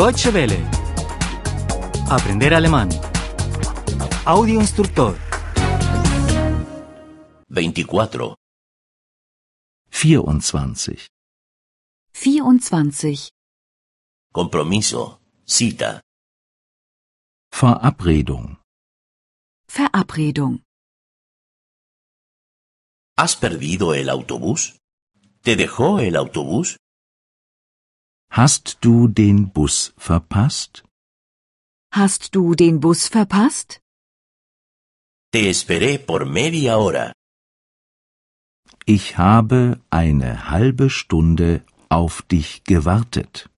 Deutsche Welle. Aprender alemán. Audio instructor. 24. 24. 24. Compromiso. Cita. Verabredung. Verabredung. ¿Has perdido el autobús? ¿Te dejó el autobús? Hast du den Bus verpasst? Hast du den Bus verpasst? Te esperé por media hora. Ich habe eine halbe Stunde auf dich gewartet.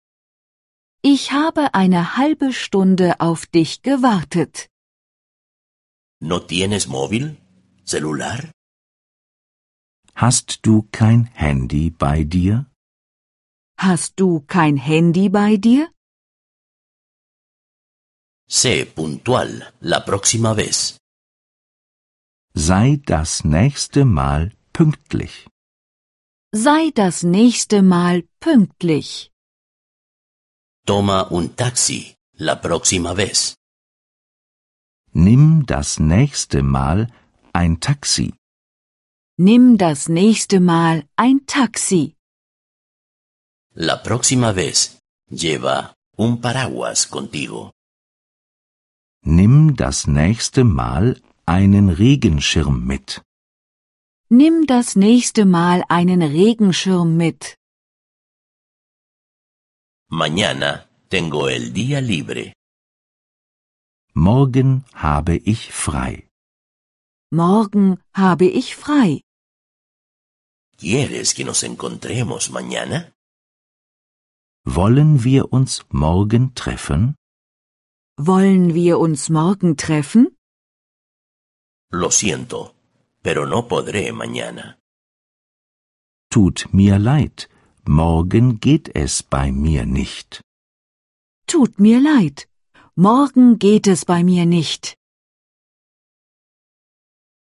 Ich habe eine halbe Stunde auf dich gewartet. ¿No tienes móvil? ¿Celular? Hast du kein Handy bei dir? Hast du kein Handy bei dir? Sé puntual la próxima vez. Sei das nächste Mal pünktlich. Sei das nächste Mal pünktlich. Toma un taxi la próxima vez. Nimm das nächste Mal ein Taxi. Nimm das nächste Mal ein Taxi. La próxima vez lleva un paraguas contigo. Nimm das nächste Mal einen Regenschirm mit. Nimm das nächste Mal einen Regenschirm mit. Mañana tengo el día libre. Morgen habe ich frei. Morgen habe ich frei. ¿Quieres que nos encontremos mañana? Wollen wir uns morgen treffen? Wollen wir uns morgen treffen? Lo siento, pero no podré mañana. Tut mir leid, morgen geht es bei mir nicht. Tut mir leid. Morgen geht es bei mir nicht.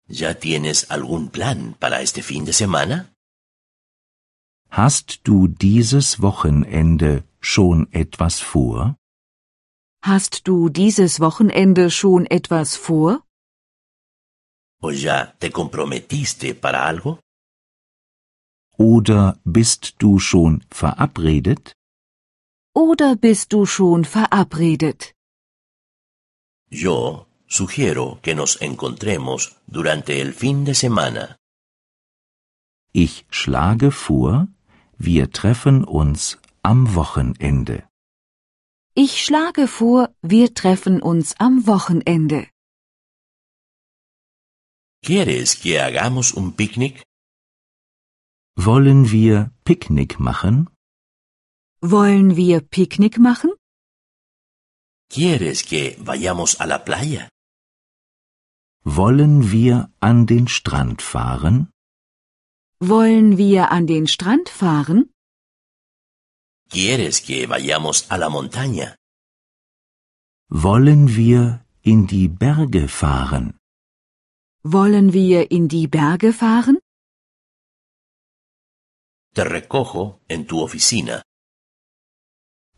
¿Ya tienes algún plan para este fin de semana? Hast du dieses Wochenende schon etwas vor? Hast du dieses Wochenende schon etwas vor? ¿O ya te comprometiste para algo? Oder bist du schon verabredet? Oder bist du schon verabredet? Yo sugiero que nos encontremos durante el fin de semana. Ich schlage vor, wir treffen uns am Wochenende. Ich schlage vor, wir treffen uns am Wochenende. ¿Quieres que hagamos un picnic? Wollen wir Picknick machen? Wollen wir Picknick machen? ¿Quieres que vayamos a la playa? Wollen wir an den Strand fahren? Wollen wir an den Strand fahren? ¿Quieres que vayamos a la montaña? Wollen wir in die Berge fahren? Wollen wir in die Berge fahren? Te recojo en tu oficina.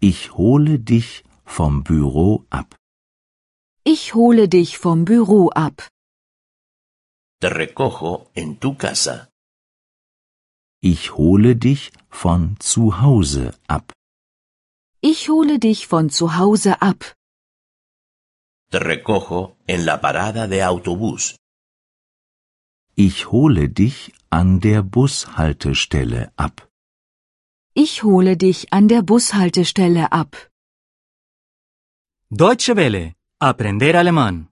Ich hole dich vom Büro ab. Ich hole dich vom Büro ab. Te recojo en tu casa. Ich hole dich von zu Hause ab. Ich hole dich von zu Hause ab. Te recojo en la parada de autobús. Ich hole dich an der Bushaltestelle ab. Ich hole dich an der Bushaltestelle ab. Deutsche Welle. Aprender alemán.